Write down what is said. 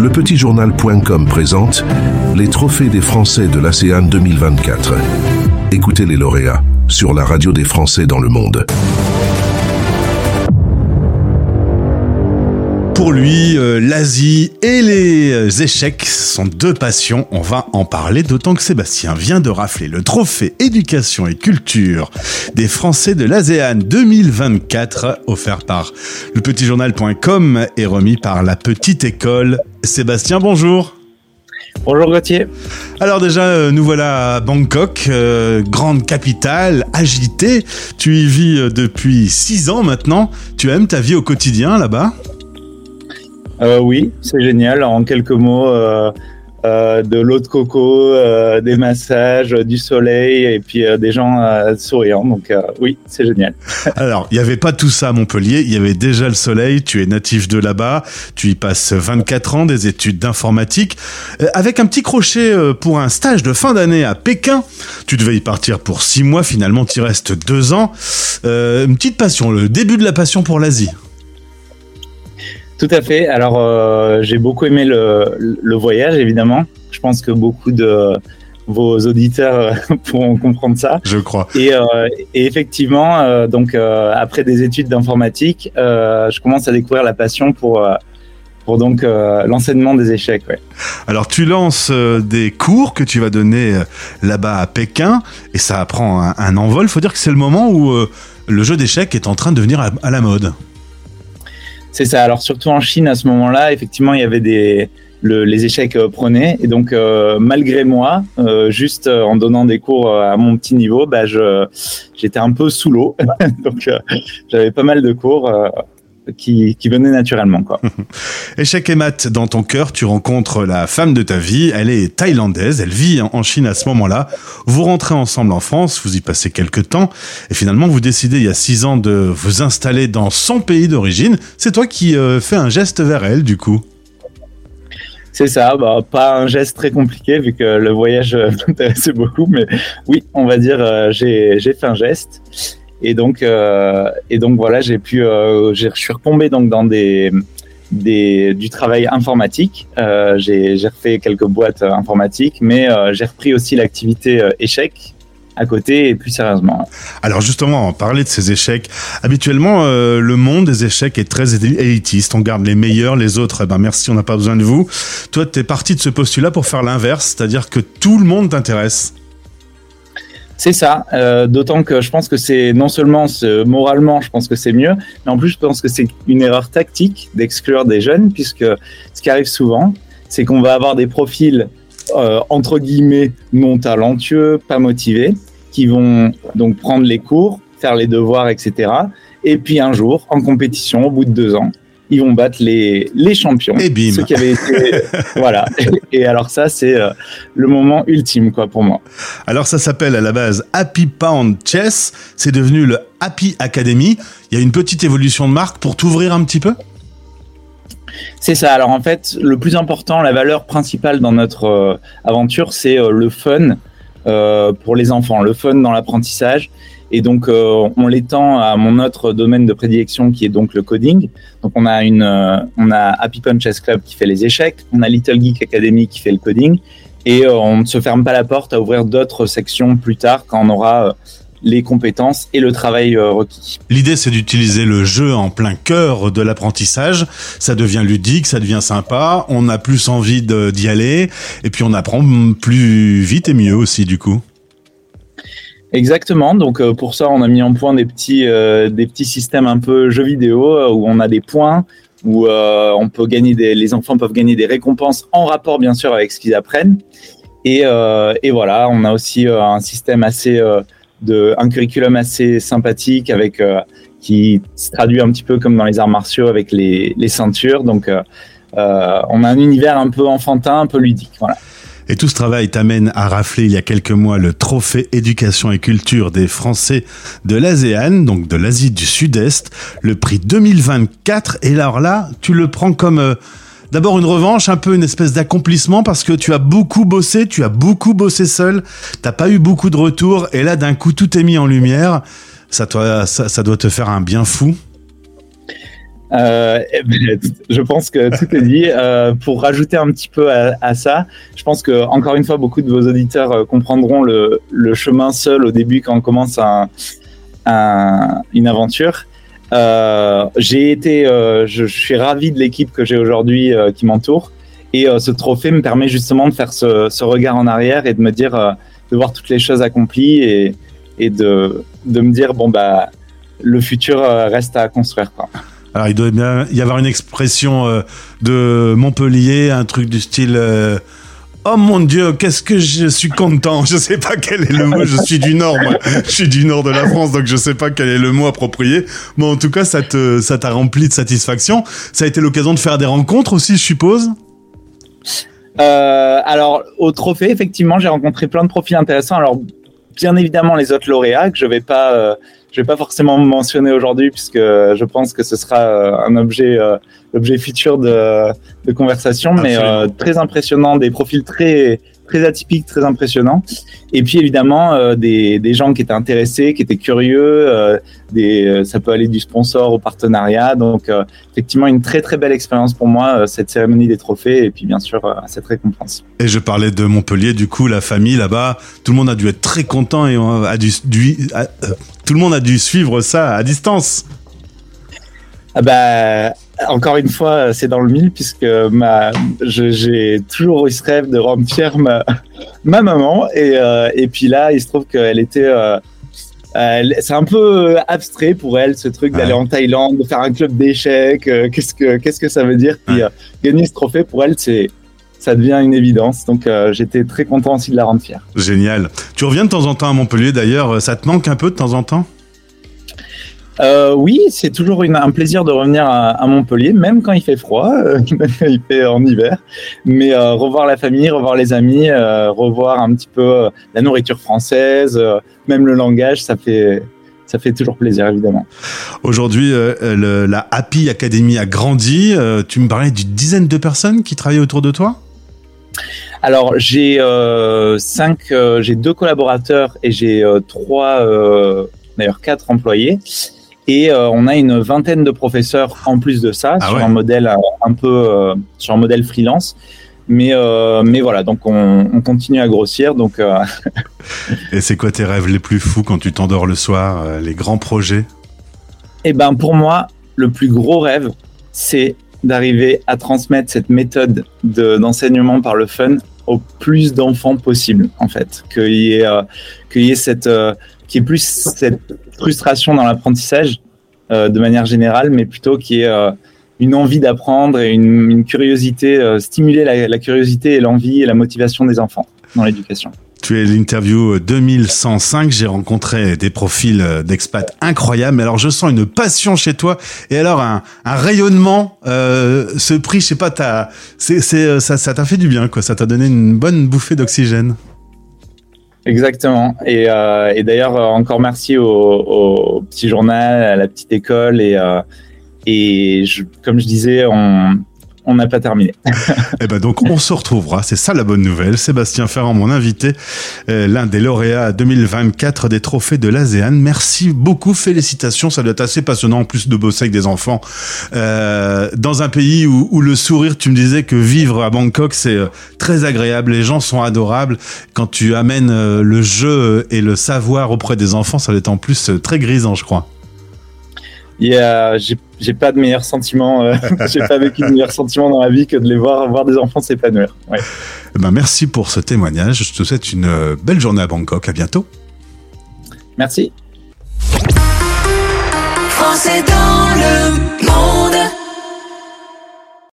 Le petitjournal.com présente les trophées des Français de l'ASEAN 2024. Écoutez les lauréats sur la radio des Français dans le monde. Pour lui, euh, l'Asie et les échecs sont deux passions. On va en parler, d'autant que Sébastien vient de rafler le trophée éducation et culture des Français de l'ASEAN 2024, offert par lepetitjournal.com et remis par la petite école. Sébastien, bonjour. Bonjour Gauthier. Alors déjà, euh, nous voilà à Bangkok, grande capitale, agitée. Tu y vis depuis six ans maintenant. Tu aimes ta vie au quotidien là-bas? Euh, oui, c'est génial. En quelques mots, euh, euh, de l'eau de coco, des massages, du soleil et puis des gens souriants. Donc oui, c'est génial. Alors, il n'y avait pas tout ça à Montpellier. Il y avait déjà le soleil. Tu es natif de là-bas. Tu y passes 24 ans, des études d'informatique, avec un petit crochet pour un stage de fin d'année à Pékin. Tu devais y partir pour six mois. Finalement, tu restes deux ans. une petite passion, le début de la passion pour l'Asie. Tout à fait. Alors, euh, j'ai beaucoup aimé le, le, voyage, évidemment. Je pense que beaucoup de vos auditeurs pourront comprendre ça. Je crois. Et, euh, et effectivement, euh, donc euh, après des études d'informatique, euh, je commence à découvrir la passion pour pour donc l'enseignement des échecs. Ouais. Alors, tu lances des cours que tu vas donner là-bas à Pékin, et ça prend un, un envol. Il faut dire que c'est le moment où le jeu d'échecs est en train de devenir à la mode. C'est ça. Alors surtout en Chine à ce moment-là, effectivement, il y avait des les échecs euh, prenaient et donc euh, malgré moi, euh, juste en donnant des cours à mon petit niveau, bah j'étais un peu sous l'eau. donc j'avais pas mal de cours qui, qui venait naturellement. Quoi. Échec et maths, dans ton cœur, tu rencontres la femme de ta vie. Elle est thaïlandaise, elle vit en Chine à ce moment-là. Vous rentrez ensemble en France, vous y passez quelques temps, et finalement vous décidez il y a six ans de vous installer dans son pays d'origine. C'est toi qui euh, fais un geste vers elle, du coup. C'est ça, bah, pas un geste très compliqué vu que le voyage m'intéressait beaucoup, mais oui, on va dire, euh, j'ai fait un geste. Et donc, euh, et donc voilà, j'ai pu, euh, je suis retombé donc dans des, des du travail informatique. Euh, j'ai refait quelques boîtes informatiques, mais euh, j'ai repris aussi l'activité euh, échec à côté et plus sérieusement. Alors justement, parler de ces échecs, habituellement euh, le monde des échecs est très élitiste, on garde les meilleurs, les autres, eh ben merci, on n'a pas besoin de vous. Toi, tu es parti de ce postulat pour faire l'inverse, c'est-à-dire que tout le monde t'intéresse. C'est ça, euh, d'autant que je pense que c'est non seulement moralement, je pense que c'est mieux, mais en plus je pense que c'est une erreur tactique d'exclure des jeunes, puisque ce qui arrive souvent, c'est qu'on va avoir des profils euh, entre guillemets non talentueux, pas motivés, qui vont donc prendre les cours, faire les devoirs, etc. Et puis un jour, en compétition, au bout de deux ans, ils vont battre les, les champions. Et bim. Ceux qui avaient été, voilà. Et, alors ça, c'est euh, le moment ultime, quoi, pour moi. Alors ça s'appelle à la base Happy Pound Chess. C'est devenu le Happy Academy. Il y a une petite évolution de marque pour t'ouvrir un petit peu? C'est ça. Alors en fait, le plus important, la valeur principale dans notre euh, aventure, c'est euh, le fun euh, pour les enfants, le fun dans l'apprentissage. Et donc, euh, on l'étend à mon autre domaine de prédilection qui est donc le coding. Donc, on a une, euh, on a Happy Punch Chess Club qui fait les échecs, on a Little Geek Academy qui fait le coding, et euh, on ne se ferme pas la porte à ouvrir d'autres sections plus tard quand on aura les compétences et le travail requis. L'idée, c'est d'utiliser le jeu en plein cœur de l'apprentissage. Ça devient ludique, ça devient sympa, on a plus envie d'y aller, et puis on apprend plus vite et mieux aussi, du coup. Exactement. Donc euh, pour ça, on a mis en point des petits euh, des petits systèmes un peu jeux vidéo euh, où on a des points où euh, on peut gagner des les enfants peuvent gagner des récompenses en rapport bien sûr avec ce qu'ils apprennent. Et, euh, et voilà, on a aussi un système assez de un curriculum assez sympathique avec qui se traduit un petit peu comme dans les arts martiaux avec les les ceintures. Donc on a un univers un peu enfantin, un peu ludique. Voilà. Et tout ce travail t'amène à rafler il y a quelques mois le trophée éducation et culture des Français de l'ASEAN, donc de l'Asie du Sud-Est, le prix 2024. Et alors là, tu le prends comme euh, d'abord une revanche, un peu une espèce d'accomplissement parce que tu as beaucoup bossé, tu as beaucoup bossé seul, t'as pas eu beaucoup de retours et là d'un coup tout est mis en lumière. Ça, toi, ça, ça doit te faire un bien fou. Euh, je pense que tout est dit. Euh, pour rajouter un petit peu à, à, ça, je pense que encore une fois, beaucoup de vos auditeurs euh, comprendront le, le, chemin seul au début quand on commence un, un, une aventure. Euh, j'ai été, euh, je, je, suis ravi de l'équipe que j'ai aujourd'hui euh, qui m'entoure, et ce trophée me permet justement de faire ce, ce, regard en arrière et de me dire, de voir toutes les choses accomplies et, et de, de me dire bon bah le futur reste à construire quoi. Alors, il doit y avoir une expression euh, de Montpellier, un truc du style euh, Oh mon Dieu, qu'est-ce que je suis content. Je sais pas quel est le mot. Je suis du Nord, moi. Je suis du Nord de la France, donc je sais pas quel est le mot approprié. Mais en tout cas, ça te, ça t'a rempli de satisfaction. Ça a été l'occasion de faire des rencontres aussi, je suppose? Euh, alors, au trophée, effectivement, j'ai rencontré plein de profils intéressants. Alors, bien évidemment, les autres lauréats que je vais pas je vais pas forcément mentionner aujourd'hui puisque je pense que ce sera euh, un objet, euh, objet futur de, de conversation, mais euh, très impressionnant, des profils très très atypiques, très impressionnants. Et puis évidemment euh, des, des gens qui étaient intéressés, qui étaient curieux. Euh, des, ça peut aller du sponsor au partenariat. Donc effectivement une très très belle expérience pour moi cette cérémonie des trophées et puis bien sûr cette récompense. Et je parlais de Montpellier, du coup la famille là-bas, tout le monde a dû être très content et a dû, dû a, tout le monde a dû suivre ça à distance. Ah bah, encore une fois, c'est dans le mille puisque ma, j'ai toujours eu ce rêve de rendre fière ma, ma maman et, euh, et puis là, il se trouve qu'elle était euh, c'est un peu abstrait pour elle ce truc d'aller ouais. en Thaïlande, de faire un club d'échecs. Euh, qu'est-ce que qu'est-ce que ça veut dire? Puis ouais. gagner ce trophée pour elle, c'est ça devient une évidence. Donc euh, j'étais très content aussi de la rendre fière. Génial. Tu reviens de temps en temps à Montpellier d'ailleurs. Ça te manque un peu de temps en temps? Euh, oui, c'est toujours une, un plaisir de revenir à, à, Montpellier, même quand il fait froid, euh, même quand il fait en hiver. Mais euh, revoir la famille, revoir les amis, euh, revoir un petit peu la nourriture française, même le langage, ça fait, ça fait toujours plaisir, évidemment. Aujourd'hui, euh, la Happy Academy a grandi. Euh, tu me parlais d'une dizaine de personnes qui travaillent autour de toi? Alors, j'ai euh, cinq, j'ai deux collaborateurs et j'ai trois, d'ailleurs quatre employés. Et on a une vingtaine de professeurs en plus de ça, ah sur ouais. un modèle un peu, sur un modèle freelance mais euh, mais voilà donc on, on, continue à grossir donc euh... et c'est quoi tes rêves les plus fous quand tu t'endors le soir euh, les grands projets? Et eh ben pour moi le plus gros rêve c'est d'arriver à transmettre cette méthode d'enseignement par le fun au plus d'enfants possible en fait qu'il y ait euh, qu'il y ait plus cette frustration dans l'apprentissage de manière générale mais plutôt qu'il y ait une envie d'apprendre et une, curiosité, euh, stimuler la, curiosité et l'envie et la motivation des enfants dans l'éducation. Tu es l'interview 2105, j'ai rencontré des profils d'expats incroyables, alors je sens une passion chez toi, et alors un, rayonnement, euh, ce prix, je sais pas, as, c'est, c'est, ça, ça t'a fait du bien, quoi, ça t'a donné une bonne bouffée d'oxygène. Exactement. Et, euh, d'ailleurs, encore merci au, petit journal, à la petite école. Et, euh, et comme je disais, on on n'a pas terminé. et eh ben donc on se retrouvera, c'est ça la bonne nouvelle. Sébastien Ferrand, mon invité, euh, l'un des lauréats 2024 des trophées de l'ASEAN. Merci beaucoup, félicitations, ça doit être assez passionnant en plus de bosser avec des enfants euh, dans un pays où, où, le sourire, tu me disais que vivre à Bangkok c'est euh, très agréable, les gens sont adorables. Quand tu amènes le jeu et le savoir auprès des enfants, ça doit être en plus très grisant, je crois. Yeah, j'ai pas de meilleur sentiment, euh, j'ai pas vécu de meilleur sentiment dans la vie que de les voir, voir des enfants s'épanouir. Ouais. Ben merci pour ce témoignage. Je te souhaite une belle journée à Bangkok. À bientôt. Merci. Français dans le monde.